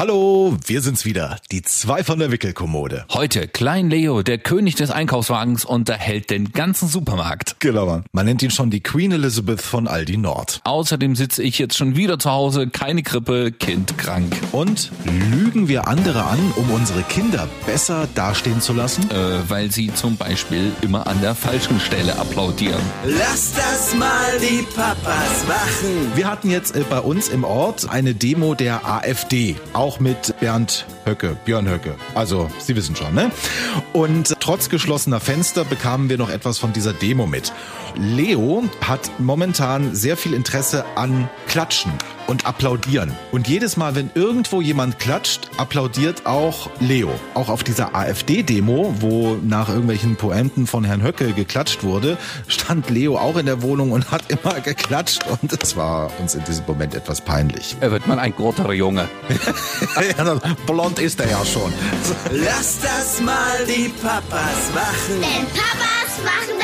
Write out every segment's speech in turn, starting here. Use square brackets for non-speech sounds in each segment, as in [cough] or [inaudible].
Hallo, wir sind's wieder, die zwei von der Wickelkommode. Heute Klein Leo, der König des Einkaufswagens, unterhält den ganzen Supermarkt. Genau, Mann. Man nennt ihn schon die Queen Elizabeth von Aldi Nord. Außerdem sitze ich jetzt schon wieder zu Hause, keine Grippe, Kind krank. Und lügen wir andere an, um unsere Kinder besser dastehen zu lassen? Äh, weil sie zum Beispiel immer an der falschen Stelle applaudieren. Lass das mal die Papas machen. Wir hatten jetzt äh, bei uns im Ort eine Demo der AfD. Auch mit Bernd Höcke, Björn Höcke. Also, Sie wissen schon, ne? Und trotz geschlossener Fenster bekamen wir noch etwas von dieser Demo mit. Leo hat momentan sehr viel Interesse an Klatschen und Applaudieren. Und jedes Mal, wenn irgendwo jemand klatscht, applaudiert auch Leo. Auch auf dieser AfD-Demo, wo nach irgendwelchen Poenten von Herrn Höcke geklatscht wurde, stand Leo auch in der Wohnung und hat immer geklatscht. Und es war uns in diesem Moment etwas peinlich. Er wird man ein großer Junge. [laughs] blond ist er ja schon. Lass das mal die Papas machen. Denn Papas machen.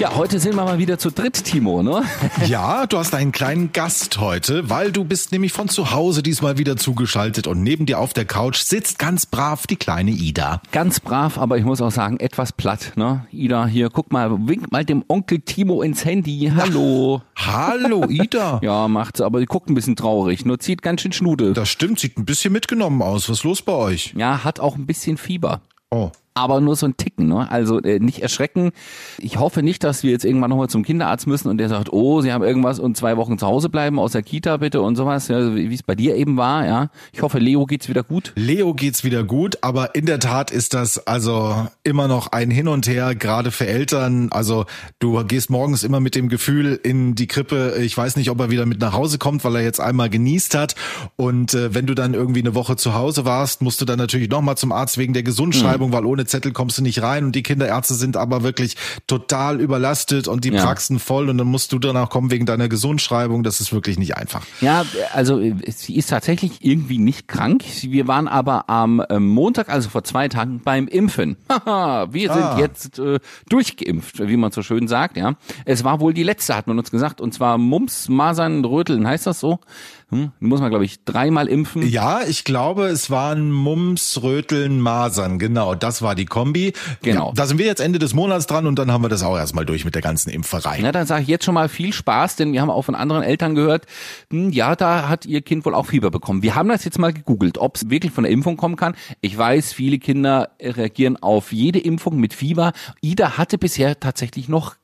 Ja, heute sind wir mal wieder zu dritt, Timo, ne? [laughs] Ja, du hast einen kleinen Gast heute, weil du bist nämlich von zu Hause diesmal wieder zugeschaltet und neben dir auf der Couch sitzt ganz brav die kleine Ida. Ganz brav, aber ich muss auch sagen, etwas platt, ne? Ida, hier, guck mal, wink mal dem Onkel Timo ins Handy. Hallo. Hallo, Ida. [laughs] Ja, macht's, aber die guckt ein bisschen traurig, nur zieht ganz schön Schnude. Das stimmt, sieht ein bisschen mitgenommen aus. Was ist los bei euch? Ja, hat auch ein bisschen Fieber. Oh. Aber nur so ein Ticken, ne? Also äh, nicht erschrecken. Ich hoffe nicht, dass wir jetzt irgendwann nochmal zum Kinderarzt müssen und der sagt, oh, Sie haben irgendwas und zwei Wochen zu Hause bleiben aus der Kita bitte und sowas, ja, wie es bei dir eben war, ja. Ich hoffe, Leo geht's wieder gut. Leo geht's wieder gut, aber in der Tat ist das also immer noch ein Hin und Her, gerade für Eltern. Also du gehst morgens immer mit dem Gefühl in die Krippe, ich weiß nicht, ob er wieder mit nach Hause kommt, weil er jetzt einmal genießt hat. Und äh, wenn du dann irgendwie eine Woche zu Hause warst, musst du dann natürlich nochmal zum Arzt wegen der Gesundschreibung, mhm. weil ohne Zettel kommst du nicht rein und die Kinderärzte sind aber wirklich total überlastet und die ja. Praxen voll und dann musst du danach kommen wegen deiner Gesundschreibung. Das ist wirklich nicht einfach. Ja, also sie ist tatsächlich irgendwie nicht krank. Wir waren aber am ähm, Montag, also vor zwei Tagen, beim Impfen. [laughs] wir sind ah. jetzt äh, durchgeimpft, wie man so schön sagt. Ja, es war wohl die letzte, hat man uns gesagt, und zwar Mumps, Masern, Röteln, heißt das so? Hm? Muss man, glaube ich, dreimal impfen. Ja, ich glaube, es waren Mumps, Röteln, Masern. Genau, das war die Kombi. Genau. Ja, da sind wir jetzt Ende des Monats dran und dann haben wir das auch erstmal durch mit der ganzen Impferei. Na, dann sage ich jetzt schon mal viel Spaß, denn wir haben auch von anderen Eltern gehört, hm, ja, da hat ihr Kind wohl auch Fieber bekommen. Wir haben das jetzt mal gegoogelt, ob es wirklich von der Impfung kommen kann. Ich weiß, viele Kinder reagieren auf jede Impfung mit Fieber. Ida hatte bisher tatsächlich noch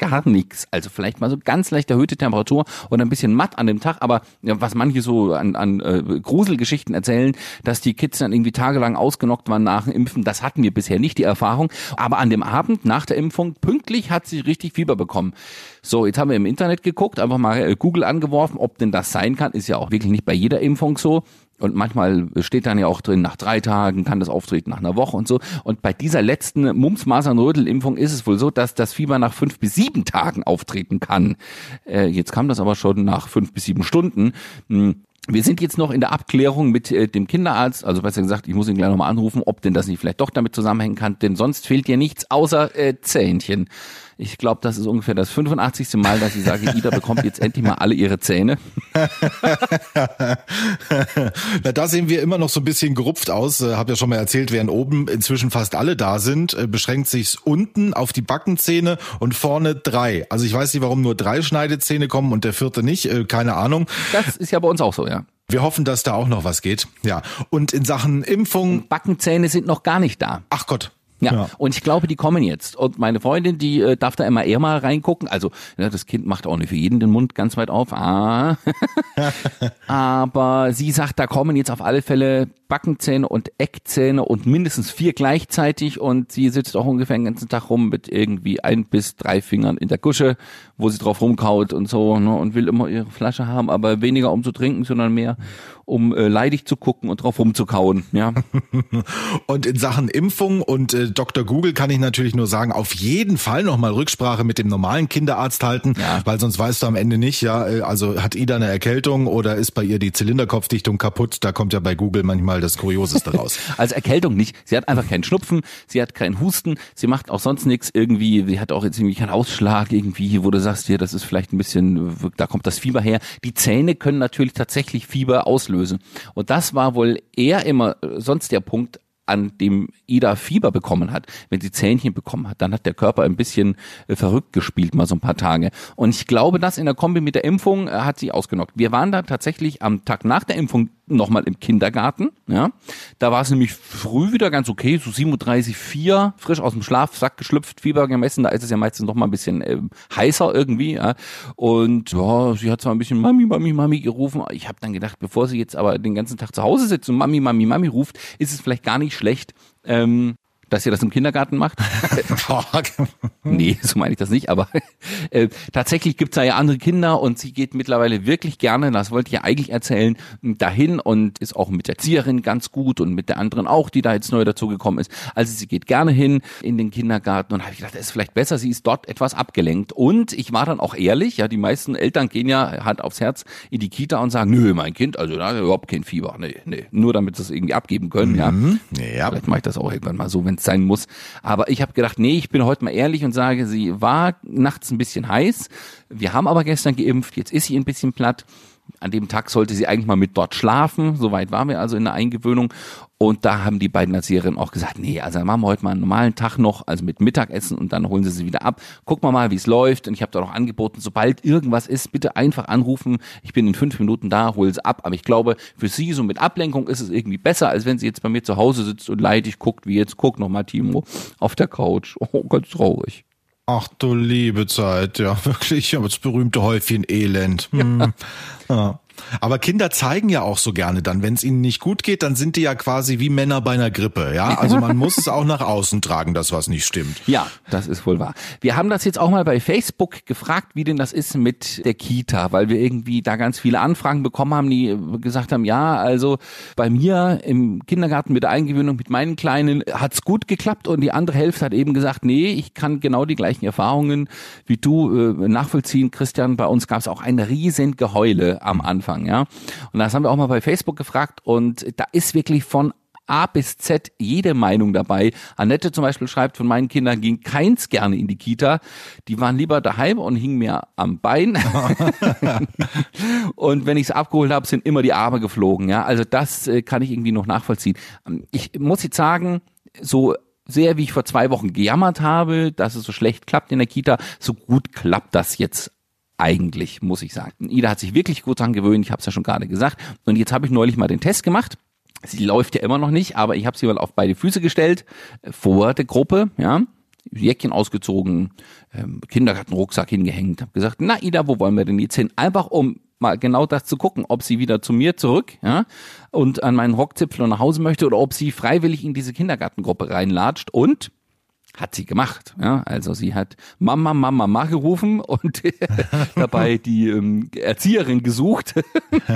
gar nichts. Also vielleicht mal so ganz leicht erhöhte Temperatur und ein bisschen matt an dem Tag, aber ja, was manche so an, an äh, Gruselgeschichten erzählen, dass die Kids dann irgendwie tagelang ausgenockt waren nach dem Impfen, das hatten wir bisher nicht die Erfahrung. Aber an dem Abend nach der Impfung, pünktlich hat sie richtig Fieber bekommen. So, jetzt haben wir im Internet geguckt, einfach mal äh, Google angeworfen, ob denn das sein kann. Ist ja auch wirklich nicht bei jeder Impfung so. Und manchmal steht dann ja auch drin, nach drei Tagen kann das auftreten, nach einer Woche und so. Und bei dieser letzten mumps masern rödel impfung ist es wohl so, dass das Fieber nach fünf bis sieben Tagen auftreten kann. Äh, jetzt kam das aber schon nach fünf bis sieben Stunden. Hm. Wir sind jetzt noch in der Abklärung mit äh, dem Kinderarzt, also besser gesagt, ich muss ihn gleich nochmal anrufen, ob denn das nicht vielleicht doch damit zusammenhängen kann, denn sonst fehlt dir nichts außer äh, Zähnchen. Ich glaube, das ist ungefähr das 85. Mal, dass ich sage, Ida bekommt jetzt endlich mal alle ihre Zähne. [laughs] Na, da sehen wir immer noch so ein bisschen gerupft aus. Äh, hab ja schon mal erzählt, während oben inzwischen fast alle da sind, äh, beschränkt sich's unten auf die Backenzähne und vorne drei. Also ich weiß nicht, warum nur drei Schneidezähne kommen und der vierte nicht. Äh, keine Ahnung. Das ist ja bei uns auch so. Wir hoffen, dass da auch noch was geht. Ja. Und in Sachen Impfung. Backenzähne sind noch gar nicht da. Ach Gott. Ja. ja. und ich glaube, die kommen jetzt. Und meine Freundin, die äh, darf da immer eher mal reingucken. Also ja, das Kind macht auch nicht für jeden den Mund ganz weit auf. Ah. [laughs] Aber sie sagt, da kommen jetzt auf alle Fälle Backenzähne und Eckzähne und mindestens vier gleichzeitig. Und sie sitzt auch ungefähr den ganzen Tag rum mit irgendwie ein bis drei Fingern in der Gusche, wo sie drauf rumkaut und so ne, und will immer ihre Flasche haben, aber weniger um zu trinken, sondern mehr um äh, leidig zu gucken und drauf rumzukauen. Ja. [laughs] und in Sachen Impfung und äh, Dr. Google kann ich natürlich nur sagen, auf jeden Fall nochmal Rücksprache mit dem normalen Kinderarzt halten, Ja. weil sonst weißt du am Ende nicht, ja, äh, also hat Ida eine Erkältung oder ist bei ihr die Zylinderkopfdichtung kaputt? Da kommt ja bei Google manchmal das Kurioseste raus. [laughs] Also Erkältung nicht. Sie hat einfach keinen Schnupfen, sie hat keinen Husten, sie macht auch sonst nichts irgendwie, sie hat auch jetzt irgendwie keinen Ausschlag irgendwie, wo du sagst, hier, das ist vielleicht ein bisschen, da kommt das Fieber her. Die Zähne können natürlich tatsächlich Fieber auslösen. Und das war wohl eher immer äh, sonst der Punkt, an dem Ida Fieber bekommen hat, wenn sie Zähnchen bekommen hat, dann hat der Körper ein bisschen äh, verrückt gespielt, mal so ein paar Tage. Und ich glaube, das in der Kombi mit der Impfung äh, hat sie ausgenockt. Wir waren da tatsächlich am Tag nach der Impfung nochmal im Kindergarten. Ja, da war es nämlich früh wieder ganz okay, so 37,4, frisch aus dem Schlafsack geschlüpft, Fieber gemessen. Da ist es ja meistens noch mal ein bisschen ähm, heißer irgendwie. Ja. Und ja, sie hat zwar ein bisschen Mami, Mami, Mami gerufen. Ich habe dann gedacht, bevor sie jetzt aber den ganzen Tag zu Hause sitzt und Mami, Mami, Mami ruft, ist es vielleicht gar nicht schlecht. Ähm, dass ihr das im Kindergarten macht. [laughs] nee, so meine ich das nicht, aber äh, tatsächlich gibt's da ja andere Kinder und sie geht mittlerweile wirklich gerne, das wollte ich ja eigentlich erzählen, dahin und ist auch mit der Erzieherin ganz gut und mit der anderen auch, die da jetzt neu dazugekommen ist. Also sie geht gerne hin in den Kindergarten und habe ich gedacht, das ist vielleicht besser, sie ist dort etwas abgelenkt. Und ich war dann auch ehrlich, ja, die meisten Eltern gehen ja Hand aufs Herz in die Kita und sagen, nö, mein Kind, also da überhaupt kein Fieber. Nee, nee, nur damit sie es irgendwie abgeben können, ja. Ja. Vielleicht mache ich das auch irgendwann mal so, wenn es sein muss. Aber ich habe gedacht, nee, ich bin heute mal ehrlich und sage, sie war nachts ein bisschen heiß. Wir haben aber gestern geimpft, jetzt ist sie ein bisschen platt. An dem Tag sollte sie eigentlich mal mit dort schlafen. Soweit waren wir also in der Eingewöhnung. Und da haben die beiden Erzieherinnen auch gesagt, nee, also dann machen wir heute mal einen normalen Tag noch, also mit Mittagessen und dann holen sie sie wieder ab. Gucken wir mal, wie es läuft. Und ich habe da noch angeboten, sobald irgendwas ist, bitte einfach anrufen. Ich bin in fünf Minuten da, hol sie ab. Aber ich glaube, für sie so mit Ablenkung ist es irgendwie besser, als wenn sie jetzt bei mir zu Hause sitzt und leidig guckt, wie jetzt guck noch mal Timo auf der Couch. Oh, ganz traurig. Ach du liebe Zeit, ja, [laughs] wirklich, aber das berühmte Häufchen Elend. Hm. Ja. Aber Kinder zeigen ja auch so gerne dann, wenn es ihnen nicht gut geht, dann sind die ja quasi wie Männer bei einer Grippe, ja? Also man muss es auch nach außen tragen, dass was nicht stimmt. [laughs] Ja, das ist wohl wahr. Wir haben das jetzt auch mal bei Facebook gefragt, wie denn das ist mit der Kita, weil wir irgendwie da ganz viele Anfragen bekommen haben, die gesagt haben, ja, also bei mir im Kindergarten mit der Eingewöhnung mit meinen Kleinen hat's gut geklappt und die andere Hälfte hat eben gesagt, nee, ich kann genau die gleichen Erfahrungen wie du äh, nachvollziehen, Christian. Bei uns gab's auch ein riesen Geheule am Anfang, ja. Und das haben wir auch mal bei Facebook gefragt und da ist wirklich von A bis Z jede Meinung dabei. Annette zum Beispiel schreibt, von meinen Kindern ging keins gerne in die Kita. Die waren lieber daheim und hingen mir am Bein. [laughs] und wenn ich es abgeholt habe, sind immer die Arme geflogen. Ja, also das äh, kann ich irgendwie noch nachvollziehen. Ähm, Ich muss jetzt sagen, so sehr wie ich vor zwei Wochen gejammert habe, dass es so schlecht klappt in der Kita, so gut klappt das jetzt eigentlich, muss ich sagen. Ida hat sich wirklich gut dran gewöhnt, ich habe es ja schon gerade gesagt. Und jetzt habe ich neulich mal den Test gemacht. Sie läuft ja immer noch nicht, aber ich habe sie mal auf beide Füße gestellt, äh, vor der Gruppe, ja. Jäckchen ausgezogen, ähm, Kindergartenrucksack hingehängt, habe gesagt, na Ida, wo wollen wir denn jetzt hin? Einfach um mal genau das zu gucken, ob sie wieder zu mir zurück, ja, und an meinen Rockzipfel nach Hause möchte oder ob sie freiwillig in diese Kindergartengruppe reinlatscht und hat sie gemacht. Ja, also sie hat Mama, Mama, Mama gerufen und [laughs] dabei die ähm, Erzieherin gesucht,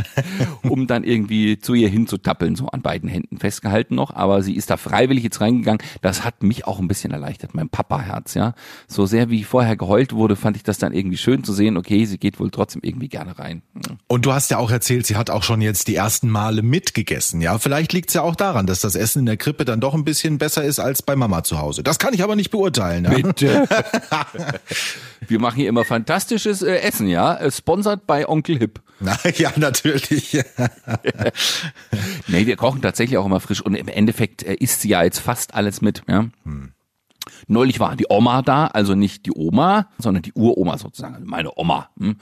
[laughs] um dann irgendwie zu ihr hinzutappeln, so an beiden Händen festgehalten noch. Aber sie ist da freiwillig jetzt reingegangen. Das hat mich auch ein bisschen erleichtert, mein Papa-Herz. Ja, so sehr wie vorher geheult wurde, fand ich das dann irgendwie schön zu sehen. Okay, sie geht wohl trotzdem irgendwie gerne rein. Und du hast ja auch erzählt, sie hat auch schon jetzt die ersten Male mitgegessen. Ja, vielleicht liegt es ja auch daran, dass das Essen in der Krippe dann doch ein bisschen besser ist als bei Mama zu Hause. Das kann ich aber nicht beurteilen. Ja? Bitte. [laughs] Wir machen hier immer fantastisches äh, Essen, ja. Äh, Sponsert bei Onkel Hip. Na, ja, natürlich. [laughs] Nee, wir kochen tatsächlich auch immer frisch und im Endeffekt äh, isst sie ja jetzt fast alles mit, ja. Neulich war die Oma da, also nicht die Oma, sondern die Uroma sozusagen, also meine Oma. hm.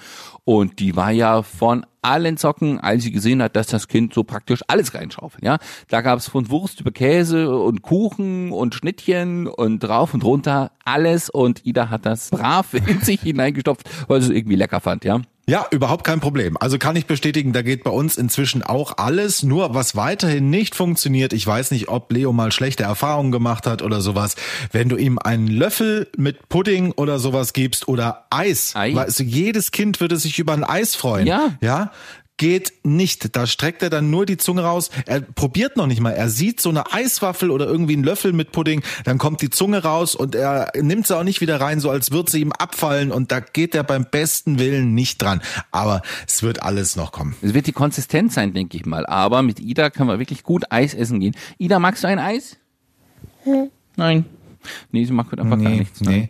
Und die war ja von allen Zocken, als sie gesehen hat, dass das Kind so praktisch alles reinschaufelt. Ja, da gab es von Wurst über Käse und Kuchen und Schnittchen und drauf und runter alles. Und Ida hat das brav [laughs] in sich hineingestopft, weil sie es irgendwie lecker fand. Ja. Ja, überhaupt kein Problem. Also kann ich bestätigen, da geht bei uns inzwischen auch alles. Nur was weiterhin nicht funktioniert, ich weiß nicht, ob Leo mal schlechte Erfahrungen gemacht hat oder sowas, wenn du ihm einen Löffel mit Pudding oder sowas gibst oder Eis. Ei. Weißt du, jedes Kind würde sich über ein Eis freuen. Ja. Ja. Geht nicht. Da streckt er dann nur die Zunge raus. Er probiert noch nicht mal. Er sieht so eine Eiswaffel oder irgendwie einen Löffel mit Pudding, dann kommt die Zunge raus und er nimmt sie auch nicht wieder rein, so als würde sie ihm abfallen und da geht er beim besten Willen nicht dran. Aber es wird alles noch kommen. Es wird die Konsistenz sein, denke ich mal. Aber mit Ida kann man wirklich gut Eis essen gehen. Ida, magst du ein Eis? Nein. Nee, sie mag heute einfach gar nichts. ne? nee.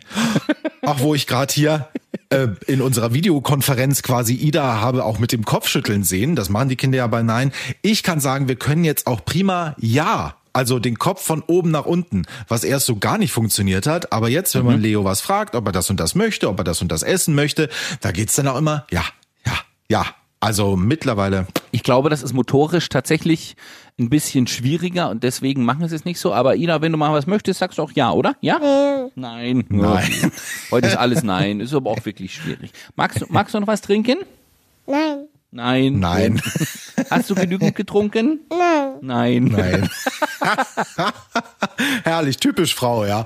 Ach, wo ich gerade hier äh, in unserer Videokonferenz quasi Ida habe auch mit dem Kopfschütteln sehen. Das machen die Kinder ja bei Nein. Ich kann sagen, wir können jetzt auch prima Ja. Also den Kopf von oben nach unten, was erst so gar nicht funktioniert hat. Aber jetzt, wenn man Leo was fragt, ob er das und das möchte, ob er das und das essen möchte, da geht's dann auch immer Ja, ja, ja. Also mittlerweile Ich glaube, das ist motorisch tatsächlich ein bisschen schwieriger und deswegen machen sie es nicht so. Aber Ida, wenn du mal was möchtest, sagst du auch ja, oder? Ja? Nein. Nein. Heute ist alles nein. Ist aber auch wirklich schwierig. Magst du, magst du noch was trinken? Nein. Nein. Nein. [laughs] Hast du genügend getrunken? Nein. Nein. [laughs] Herrlich, typisch Frau, ja.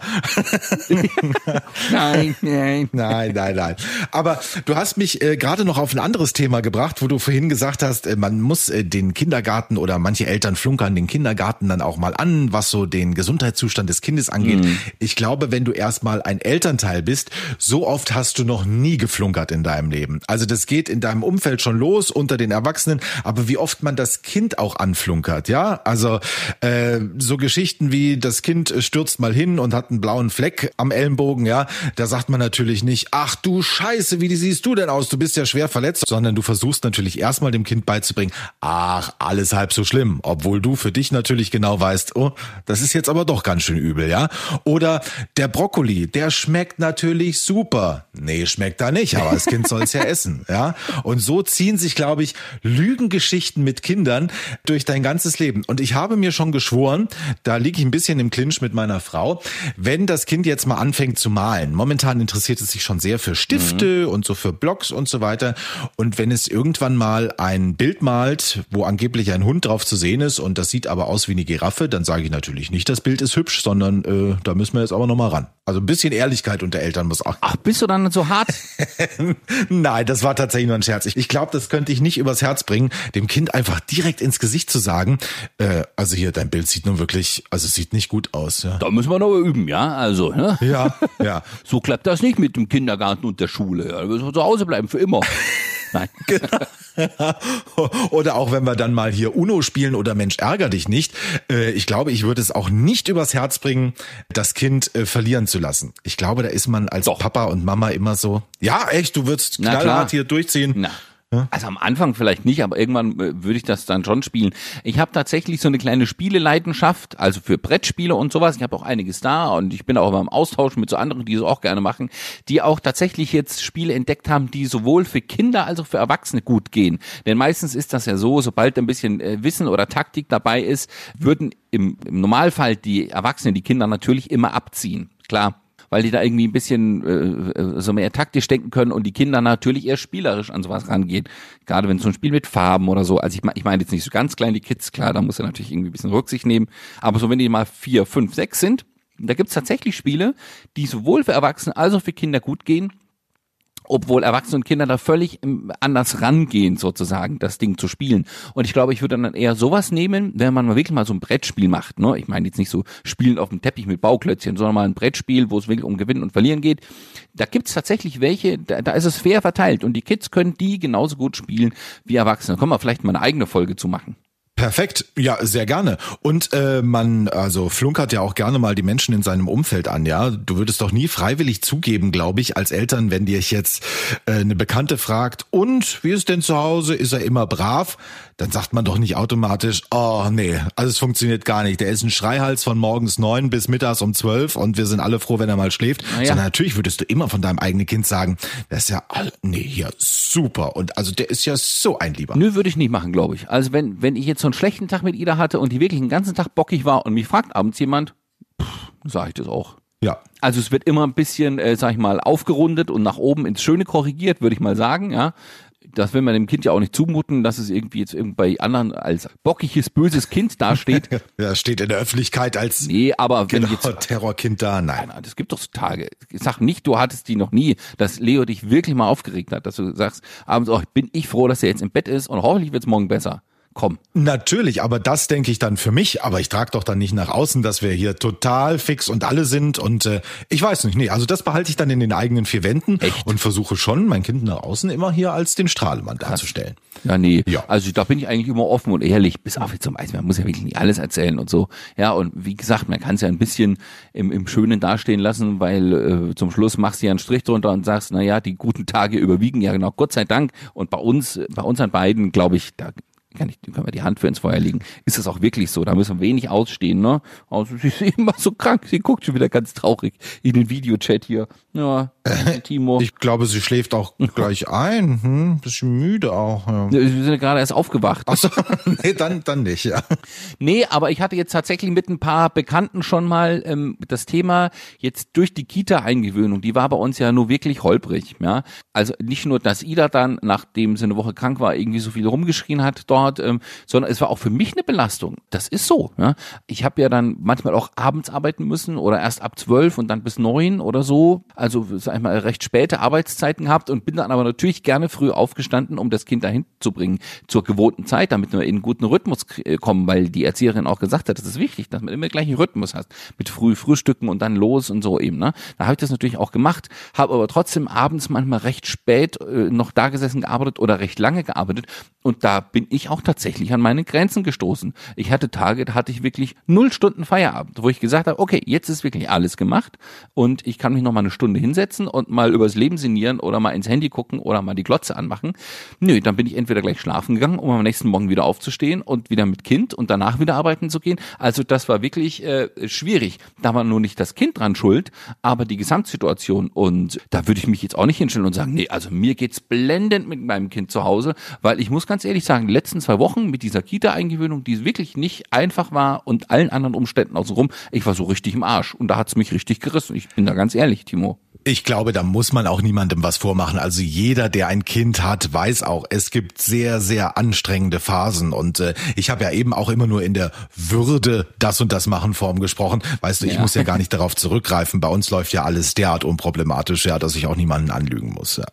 Nein, nein. Nein, nein, nein. Aber du hast mich äh, gerade noch auf ein anderes Thema gebracht, wo du vorhin gesagt hast, äh, man muss äh, den Kindergarten oder manche Eltern flunkern den Kindergarten dann auch mal an, was so den Gesundheitszustand des Kindes angeht. Ich glaube, wenn du erstmal ein Elternteil bist, so oft hast du noch nie geflunkert in deinem Leben. Also das geht in deinem Umfeld schon los unter den Erwachsenen, aber wie oft man das Kind auch anflunkert, ja? Also äh, so Geschichten wie das Kind stürzt mal hin und hat einen blauen Fleck am Ellenbogen, ja, da sagt man natürlich nicht, ach du Scheiße, wie siehst du denn aus? Du bist ja schwer verletzt, sondern du versuchst natürlich erstmal dem Kind beizubringen, ach, alles halb so schlimm, obwohl du für dich natürlich genau weißt, oh, das ist jetzt aber doch ganz schön übel, ja? Oder der Brokkoli, der schmeckt natürlich super. Nee, schmeckt da nicht, aber das Kind soll es ja [laughs] essen, ja? Und so ziehen sich, glaube ich, Lügengeschichten mit Kindern durch dein ganzes Leben. Und ich habe mir schon geschworen, da liege ich ein bisschen im Clinch mit meiner Frau, wenn das Kind jetzt mal anfängt zu malen. Momentan interessiert es sich schon sehr für Stifte und so für Blocks und so weiter. Und wenn es irgendwann mal ein Bild malt, wo angeblich ein Hund drauf zu sehen ist und das sieht aber aus wie eine Giraffe, dann sage ich natürlich nicht, das Bild ist hübsch, sondern äh, da müssen wir jetzt aber noch mal ran. Also ein bisschen Ehrlichkeit unter Eltern muss auch. Ach, bist du dann so hart? [laughs] Nein, das war tatsächlich nur ein Scherz. Ich, ich glaube, das könnte ich nicht übers Herz bringen, dem Kind einfach direkt ins Gesicht zu sagen, äh, also hier, dein Bild sieht nun wirklich, also sieht nicht gut aus. Ja, Da müssen wir noch üben, ja? Also, ne? ja. [laughs] ja. So klappt das nicht mit dem Kindergarten und der Schule. Ja, Da müssen wir zu Hause bleiben, für immer. [laughs] Nein. [laughs] Oder auch wenn wir dann mal hier Uno spielen oder Mensch ärger dich nicht. Äh, ich glaube, ich würde es auch nicht übers Herz bringen, das Kind äh, verlieren zu lassen. Ich glaube, da ist man als Doch. Papa und Mama immer so, ja echt, du würdest knallhart hier durchziehen. Na. Also am Anfang vielleicht nicht, aber irgendwann äh, würde ich das dann schon spielen. Ich habe tatsächlich so eine kleine Spieleleidenschaft, also für Brettspiele und sowas. Ich habe auch einiges da und ich bin auch beim Austausch mit so anderen, die es auch gerne machen, die auch tatsächlich jetzt Spiele entdeckt haben, die sowohl für Kinder als auch für Erwachsene gut gehen. Denn meistens ist das ja so, sobald ein bisschen äh, Wissen oder Taktik dabei ist, würden im, im Normalfall die Erwachsenen die Kinder natürlich immer abziehen. Klar, weil die da irgendwie ein bisschen äh, äh, so mehr taktisch denken können und die Kinder natürlich eher spielerisch an sowas rangehen. Gerade wenn es so ein Spiel mit Farben oder so, also ich, ich meine jetzt nicht so ganz klein die Kids, klar, da muss er natürlich irgendwie ein bisschen Rücksicht nehmen, aber so wenn die mal vier, fünf, sechs sind, da gibt's tatsächlich Spiele, die sowohl für Erwachsene als auch für Kinder gut gehen, obwohl Erwachsene und Kinder da völlig ähm, anders rangehen, sozusagen, das Ding zu spielen. Und ich glaube, ich würde dann eher sowas nehmen, wenn man mal wirklich mal so ein Brettspiel macht. Ne? Ich meine jetzt nicht so Spielen auf dem Teppich mit Bauklötzchen, sondern mal ein Brettspiel, wo es wirklich um Gewinnen und Verlieren geht. Da gibt's tatsächlich welche, da, da ist es fair verteilt und die Kids können die genauso gut spielen wie Erwachsene. Da können wir vielleicht mal eine eigene Folge zu machen. Perfekt, ja, sehr gerne. Und äh, man, also flunkert ja auch gerne mal die Menschen in seinem Umfeld an, ja. Du würdest doch nie freiwillig zugeben, glaube ich, als Eltern, wenn dir jetzt äh, eine Bekannte fragt, und wie ist denn zu Hause? Ist er immer brav? Dann sagt man doch nicht automatisch, oh nee, also es funktioniert gar nicht. Der ist ein Schreihals von morgens neun bis mittags um zwölf und wir sind alle froh, wenn er mal schläft. Na ja. Sondern natürlich würdest du immer von deinem eigenen Kind sagen, das ist ja, all- nee, hier super. Und also der ist ja so ein Lieber. Nö, würde ich nicht machen, glaube ich. Also wenn, wenn ich jetzt so einen schlechten Tag mit Ida hatte und die wirklich den ganzen Tag bockig war und mich fragt abends jemand, sage ich das auch. Ja, Also es wird immer ein bisschen, äh, sag ich mal, aufgerundet und nach oben ins Schöne korrigiert, würde ich mal sagen, ja. Das will man dem Kind ja auch nicht zumuten, dass es irgendwie jetzt bei anderen als bockiges, böses Kind dasteht. [laughs] ja, steht in der Öffentlichkeit als nee, aber wenn genau, jetzt Terrorkind da, nein. Nein, das gibt doch so Tage. Ich sag nicht, du hattest die noch nie, dass Leo dich wirklich mal aufgeregt hat, dass du sagst, abends, oh, bin ich froh, dass er jetzt im Bett ist und hoffentlich wird's morgen besser komm. Natürlich, aber das denke ich dann für mich. Aber ich trage doch dann nicht nach außen, dass wir hier total fix und alle sind. Und äh, ich weiß nicht, nee, also das behalte ich dann in den eigenen vier Wänden Echt? und versuche schon, mein Kind nach außen immer hier als den Strahlemann darzustellen. Ja, nee. Ja. Also da bin ich eigentlich immer offen und ehrlich, bis auf jetzt zum Eis. Man muss ja wirklich nicht alles erzählen und so. Ja, und wie gesagt, man kann es ja ein bisschen im, im Schönen dastehen lassen, weil äh, zum Schluss machst du ja einen Strich drunter und sagst, na ja, die guten Tage überwiegen ja genau, Gott sei Dank. Und bei uns, bei uns an beiden, glaube ich, da kann ich, können wir die Hand für ins Feuer legen. Ist das auch wirklich so? Da müssen wir wenig ausstehen, ne? Also sie ist [laughs] immer so krank. Sie guckt schon wieder ganz traurig in den Videochat hier. Ja, Timo. Ich glaube, sie schläft auch [laughs] gleich ein. Hm, bisschen müde auch. Ja. Wir sind ja gerade erst aufgewacht. Ach so, [laughs] nee, dann, dann nicht, ja. Nee, aber ich hatte jetzt tatsächlich mit ein paar Bekannten schon mal ähm, das Thema jetzt durch die Kita-Eingewöhnung, die war bei uns ja nur wirklich holprig. Ja? Also nicht nur, dass Ida dann, nachdem sie eine Woche krank war, irgendwie so viel rumgeschrien hat dort, ähm, sondern es war auch für mich eine Belastung. Das ist so. Ja? Ich habe ja dann manchmal auch abends arbeiten müssen oder erst ab zwölf und dann bis neun oder so. Also sag ich mal, recht späte Arbeitszeiten gehabt und bin dann aber natürlich gerne früh aufgestanden, um das Kind dahin zu bringen zur gewohnten Zeit, damit wir in einen guten Rhythmus k- kommen, weil die Erzieherin auch gesagt hat, das ist wichtig, dass man immer gleich einen Rhythmus hast, mit früh Frühstücken und dann los und so eben. Ne? Da habe ich das natürlich auch gemacht, habe aber trotzdem abends manchmal recht spät äh, noch da gesessen gearbeitet oder recht lange gearbeitet und da bin ich auch tatsächlich an meine Grenzen gestoßen. Ich hatte Tage, da hatte ich wirklich null Stunden Feierabend, wo ich gesagt habe, okay, jetzt ist wirklich alles gemacht und ich kann mich noch mal eine Stunde hinsetzen und mal übers Leben sinnieren oder mal ins Handy gucken oder mal die Glotze anmachen. Nö, dann bin ich entweder gleich schlafen gegangen, um am nächsten Morgen wieder aufzustehen und wieder mit Kind und danach wieder arbeiten zu gehen. Also das war wirklich äh, schwierig. Da war nur nicht das Kind dran schuld, aber die Gesamtsituation und da würde ich mich jetzt auch nicht hinstellen und sagen, nee, also mir geht's blendend mit meinem Kind zu Hause, weil ich muss ganz ehrlich sagen, die letzten zwei Wochen mit dieser Kita-Eingewöhnung, die wirklich nicht einfach war und allen anderen Umständen außenrum, ich war so richtig im Arsch und da hat's mich richtig gerissen. Ich bin da ganz ehrlich, Timo. Ich glaube, da muss man auch niemandem was vormachen. Also jeder, der ein Kind hat, weiß auch, es gibt sehr, sehr anstrengende Phasen. Und äh, ich habe ja eben auch immer nur in der Würde das und das machen Form gesprochen. Weißt du, ich Ja. muss ja gar nicht [laughs] darauf zurückgreifen. Bei uns läuft ja alles derart unproblematisch, ja, dass ich auch niemanden anlügen muss. Ja.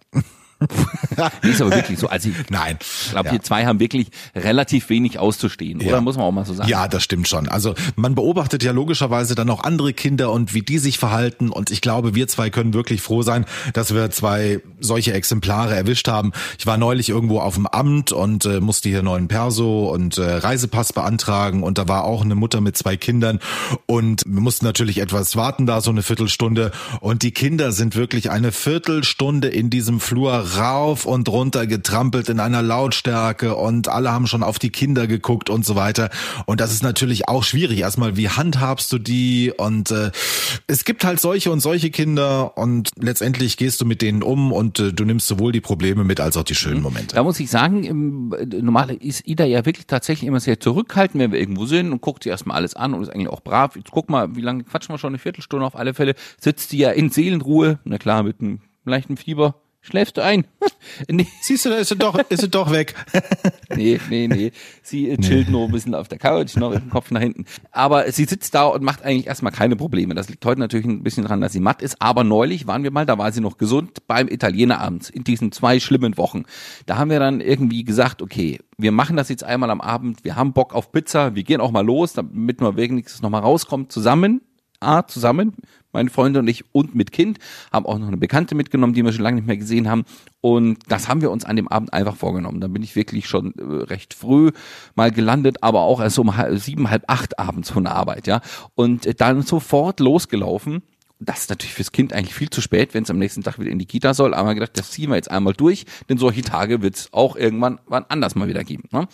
[laughs] Ist aber wirklich so. Also ich Nein. glaube, ja. wir zwei haben wirklich relativ wenig auszustehen, oder? Ja. Muss man auch mal so sagen. Ja, das stimmt schon. Also man beobachtet ja logischerweise dann auch andere Kinder und wie die sich verhalten. Und ich glaube, wir zwei können wirklich froh sein, dass wir zwei solche Exemplare erwischt haben. Ich war neulich irgendwo auf dem Amt und äh, musste hier neuen Perso und äh, Reisepass beantragen. Und da war auch eine Mutter mit zwei Kindern. Und wir mussten natürlich etwas warten da, so eine Viertelstunde. Und die Kinder sind wirklich eine Viertelstunde in diesem Flur rauf und runter getrampelt in einer Lautstärke und alle haben schon auf die Kinder geguckt und so weiter. Und das ist natürlich auch schwierig. Erstmal, wie handhabst du die? Und äh, es gibt halt solche und solche Kinder und letztendlich gehst du mit denen um und äh, du nimmst sowohl die Probleme mit als auch die schönen Momente. Da muss ich sagen, äh, normal ist Ida ja wirklich tatsächlich immer sehr zurückhaltend, wenn wir irgendwo sind und guckt sich erstmal alles an und ist eigentlich auch brav. Jetzt guck mal, wie lange quatschen wir schon? Eine Viertelstunde auf alle Fälle. Sitzt sie ja in Seelenruhe, na klar, mit einem leichten Fieber. Schläfst du ein? [laughs] nee, Siehst du, da ist sie doch, ist sie doch weg. [laughs] nee, nee, nee. Sie äh, chillt nur ein bisschen auf der Couch, noch mit dem Kopf nach hinten. Aber sie sitzt da und macht eigentlich erstmal keine Probleme. Das liegt heute natürlich ein bisschen dran, dass sie matt ist. Aber neulich waren wir mal, da war sie noch gesund, beim Italiener abends, in diesen zwei schlimmen Wochen. Da haben wir dann irgendwie gesagt, okay, wir machen das jetzt einmal am Abend, wir haben Bock auf Pizza, wir gehen auch mal los, damit wir wenigstens noch mal rauskommen, zusammen. A, zusammen, meine Freunde und ich und mit Kind, haben auch noch eine Bekannte mitgenommen, die wir schon lange nicht mehr gesehen haben. Und das haben wir uns an dem Abend einfach vorgenommen. Da bin ich wirklich schon äh, recht früh mal gelandet, aber auch erst um halb, sieben, halb acht abends von der Arbeit, ja. Und äh, dann sofort losgelaufen. Das ist natürlich fürs Kind eigentlich viel zu spät, wenn es am nächsten Tag wieder in die Kita soll. Aber gedacht, das ziehen wir jetzt einmal durch, denn solche Tage wird es auch irgendwann wann anders mal wieder geben. Ne?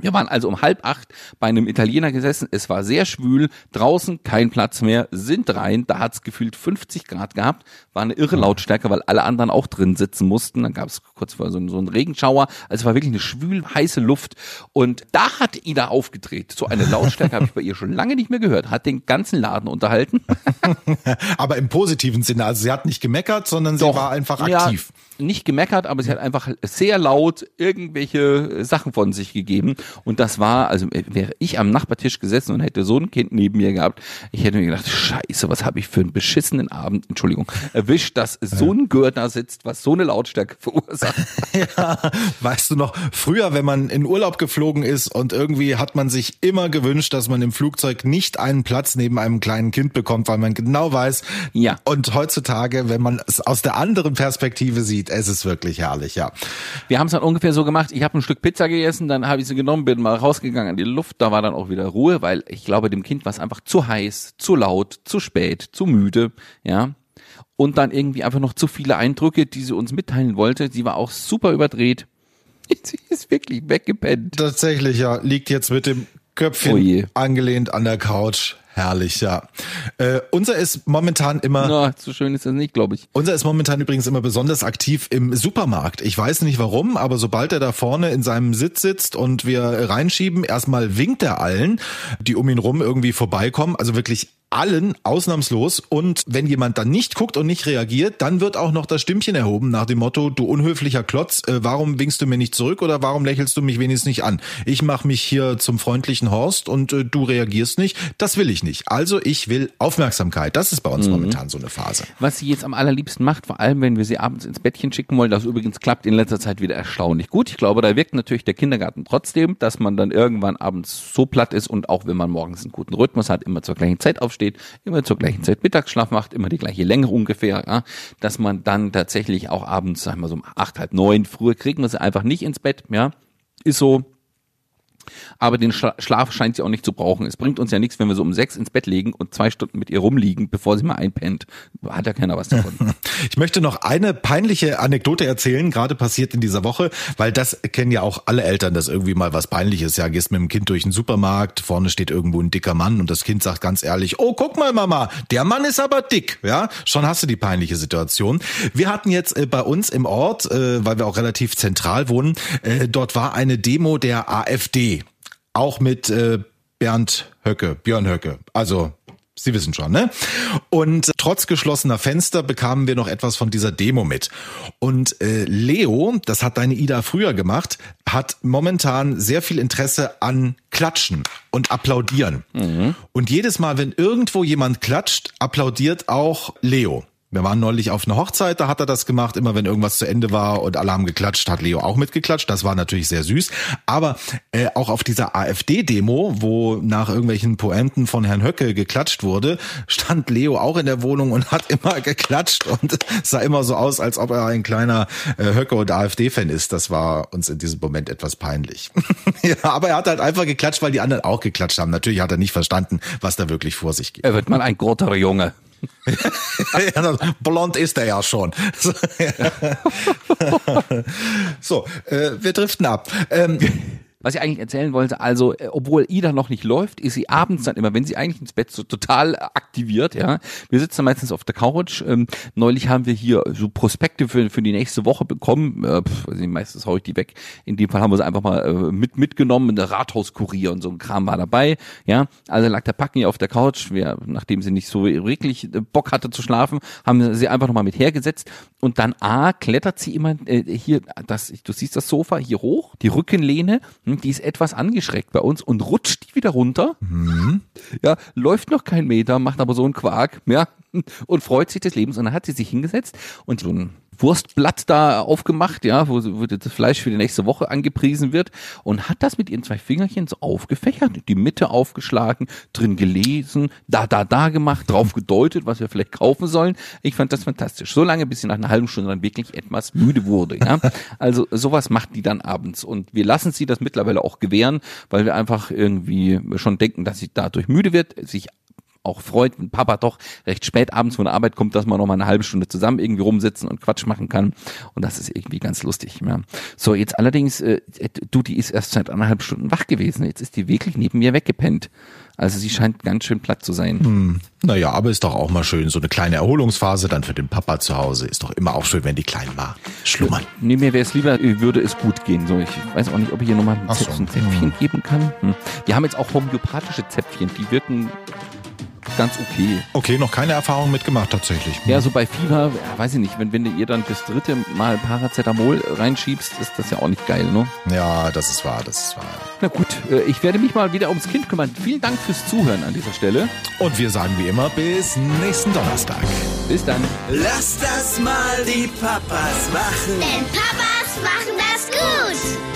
Wir waren also um halb acht bei einem Italiener gesessen. Es war sehr schwül, draußen kein Platz mehr, sind rein. Da hat's gefühlt 50 Grad gehabt, war eine irre Lautstärke, weil alle anderen auch drin sitzen mussten. Dann gab's kurz vor so, so einen Regenschauer. Also es war wirklich eine schwül heiße Luft. Und da hat Ida aufgedreht. So eine Lautstärke habe ich bei ihr schon lange nicht mehr gehört. Hat den ganzen Laden unterhalten. [laughs] Aber im positiven Sinne. Also sie hat nicht gemeckert, sondern sie Doch, war einfach ja, aktiv. nicht gemeckert, aber sie hat einfach sehr laut irgendwelche Sachen von sich gegeben. Und das war, also wäre ich am Nachbartisch gesessen und hätte so ein Kind neben mir gehabt, ich hätte mir gedacht, scheiße, was habe ich für einen beschissenen Abend, Entschuldigung, erwischt, dass so ein Gürtel sitzt, was so eine Lautstärke [laughs] verursacht. [laughs] Ja, weißt du noch, früher, wenn man in Urlaub geflogen ist und irgendwie hat man sich immer gewünscht, dass man im Flugzeug nicht einen Platz neben einem kleinen Kind bekommt, weil man genau weiß. Ja. Und heutzutage, wenn man es aus der anderen Perspektive sieht, es ist wirklich herrlich, ja. Wir haben es dann ungefähr so gemacht, ich habe ein Stück Pizza gegessen, dann habe ich sie genommen, bin mal rausgegangen an die Luft, da war dann auch wieder Ruhe, weil ich glaube, dem Kind war es einfach zu heiß, zu laut, zu spät, zu müde, ja. Und dann irgendwie einfach noch zu viele Eindrücke, die sie uns mitteilen wollte. Sie war auch super überdreht. [laughs] Sie ist wirklich weggepennt. Tatsächlich, ja, liegt jetzt mit dem Köpfchen Oh angelehnt an der Couch. Herrlich, ja. Äh, unser ist momentan immer Na, so schön ist das nicht, glaube ich. Unser ist momentan übrigens immer besonders aktiv im Supermarkt. Ich weiß nicht warum, aber sobald er da vorne in seinem Sitz sitzt und wir reinschieben, erstmal winkt er allen, die um ihn rum irgendwie vorbeikommen. Also wirklich allen ausnahmslos. Und wenn jemand dann nicht guckt und nicht reagiert, dann wird auch noch das Stimmchen erhoben nach dem Motto, du unhöflicher Klotz, äh, warum winkst du mir nicht zurück oder warum lächelst du mich wenigstens nicht an? Ich mache mich hier zum freundlichen Horst und äh, du reagierst nicht. Das will ich nicht. Also ich will Aufmerksamkeit. Das ist bei uns momentan so eine Phase. Was sie jetzt am allerliebsten macht, vor allem wenn wir sie abends ins Bettchen schicken wollen, das übrigens klappt in letzter Zeit wieder erstaunlich gut. Ich glaube, da wirkt natürlich der Kindergarten trotzdem, dass man dann irgendwann abends so platt ist und auch wenn man morgens einen guten Rhythmus hat, immer zur gleichen Zeit aufsteht, immer zur gleichen Zeit Mittagsschlaf macht, immer die gleiche Länge ungefähr, ja, dass man dann tatsächlich auch abends, sagen wir so um acht, halb neun, früher kriegen wir sie einfach nicht ins Bett, ja, ist so, aber den Schla- Schlaf scheint sie auch nicht zu brauchen. Es bringt uns ja nichts, wenn wir so um sechs ins Bett legen und zwei Stunden mit ihr rumliegen, bevor sie mal einpennt. Hat ja keiner was davon. [laughs] Ich möchte noch eine peinliche Anekdote erzählen, gerade passiert in dieser Woche, weil das kennen ja auch alle Eltern, dass irgendwie mal was peinliches. Ja, gehst mit dem Kind durch den Supermarkt, vorne steht irgendwo ein dicker Mann und das Kind sagt ganz ehrlich, oh, guck mal, Mama, der Mann ist aber dick. Ja, schon hast du die peinliche Situation. Wir hatten jetzt äh, bei uns im Ort, äh, weil wir auch relativ zentral wohnen, äh, dort war eine Demo der AfD. Auch mit äh, Bernd Höcke, Björn Höcke. Also Sie wissen schon, ne? Und trotz geschlossener Fenster bekamen wir noch etwas von dieser Demo mit. Und äh, Leo, das hat deine Ida früher gemacht, hat momentan sehr viel Interesse an Klatschen und Applaudieren. Und jedes Mal, wenn irgendwo jemand klatscht, applaudiert auch Leo. Wir waren neulich auf einer Hochzeit, da hat er das gemacht. Immer wenn irgendwas zu Ende war und haben geklatscht, hat Leo auch mitgeklatscht. Das war natürlich sehr süß. Aber äh, auch auf dieser AfD-Demo, wo nach irgendwelchen Poenten von Herrn Höcke geklatscht wurde, stand Leo auch in der Wohnung und hat immer geklatscht und [laughs] sah immer so aus, als ob er ein kleiner äh, Höcke- und AfD-Fan ist. Das war uns in diesem Moment etwas peinlich. [laughs] ja, aber er hat halt einfach geklatscht, weil die anderen auch geklatscht haben. Natürlich hat er nicht verstanden, was da wirklich vor sich geht. er wird mal ein großer Junge. Blond ist er ja schon. [laughs] [laughs] So, so äh, wir driften ab. Ähm, Was ich eigentlich erzählen wollte, also äh, obwohl Ida noch nicht läuft, ist sie abends dann immer, wenn sie eigentlich ins Bett so total aktiviert, ja. Wir sitzen meistens auf der Couch. Ähm, neulich haben wir hier so Prospekte für, für die nächste Woche bekommen. Äh, pf, nicht, meistens hau ich die weg. In dem Fall haben wir sie einfach mal äh, mit mitgenommen. Der Rathauskurier und so ein Kram war dabei, ja. Also lag der Packen hier auf der Couch. Wir, nachdem sie nicht so wirklich äh, Bock hatte zu schlafen, haben sie einfach nochmal mit hergesetzt. Und dann A, klettert sie immer äh, hier, das, du siehst das Sofa hier hoch, die Rückenlehne, hm, die ist etwas angeschreckt bei uns und rutscht die wieder runter. Ja, läuft noch kein Meter, macht aber so einen Quark, ja, und freut sich des Lebens. Und dann hat sie sich hingesetzt und so ein Wurstblatt da aufgemacht, ja, wo, wo das Fleisch für die nächste Woche angepriesen wird und hat das mit ihren zwei Fingerchen so aufgefächert, die Mitte aufgeschlagen, drin gelesen, da, da, da gemacht, drauf gedeutet, was wir vielleicht kaufen sollen. Ich fand das fantastisch. So lange, bis sie nach einer halben Stunde dann wirklich etwas müde wurde, ja. [laughs] Also sowas macht die dann abends und wir lassen sie das mittlerweile auch gewähren, weil wir einfach irgendwie schon denken, dass sie dadurch müde wird, sich auch freut, wenn Papa doch recht spät abends von der Arbeit kommt, dass man noch mal eine halbe Stunde zusammen irgendwie rumsitzen und Quatsch machen kann. Und das ist irgendwie ganz lustig. Ja. So, jetzt allerdings, äh, du, die ist erst seit anderthalb Stunden wach gewesen. Jetzt ist die wirklich neben mir weggepennt. Also sie scheint ganz schön platt zu sein. Hm. Naja, aber ist doch auch mal schön. So eine kleine Erholungsphase dann für den Papa zu Hause. Ist doch immer auch schön, wenn die Kleinen mal schlummern. Nee, mir wäre es lieber, äh, würde es gut gehen. So, ich weiß auch nicht, ob ich hier nochmal ein, so. Zäpfchen, Zäpfchen geben kann. Hm. Wir haben jetzt auch homöopathische Zäpfchen, die wirken ganz okay. Okay, noch keine Erfahrung mitgemacht tatsächlich. Ja, so bei Fieber, ja, weiß ich nicht, wenn, wenn du ihr dann das dritte Mal Paracetamol reinschiebst, ist das ja auch nicht geil, ne? Ja, das ist wahr, das ist wahr. Na gut, äh, ich werde mich mal wieder ums Kind kümmern. Vielen Dank fürs Zuhören an dieser Stelle. Und wir sagen wie immer bis nächsten Donnerstag. Bis dann. Lass das mal die Papas machen. Denn Papas machen das gut.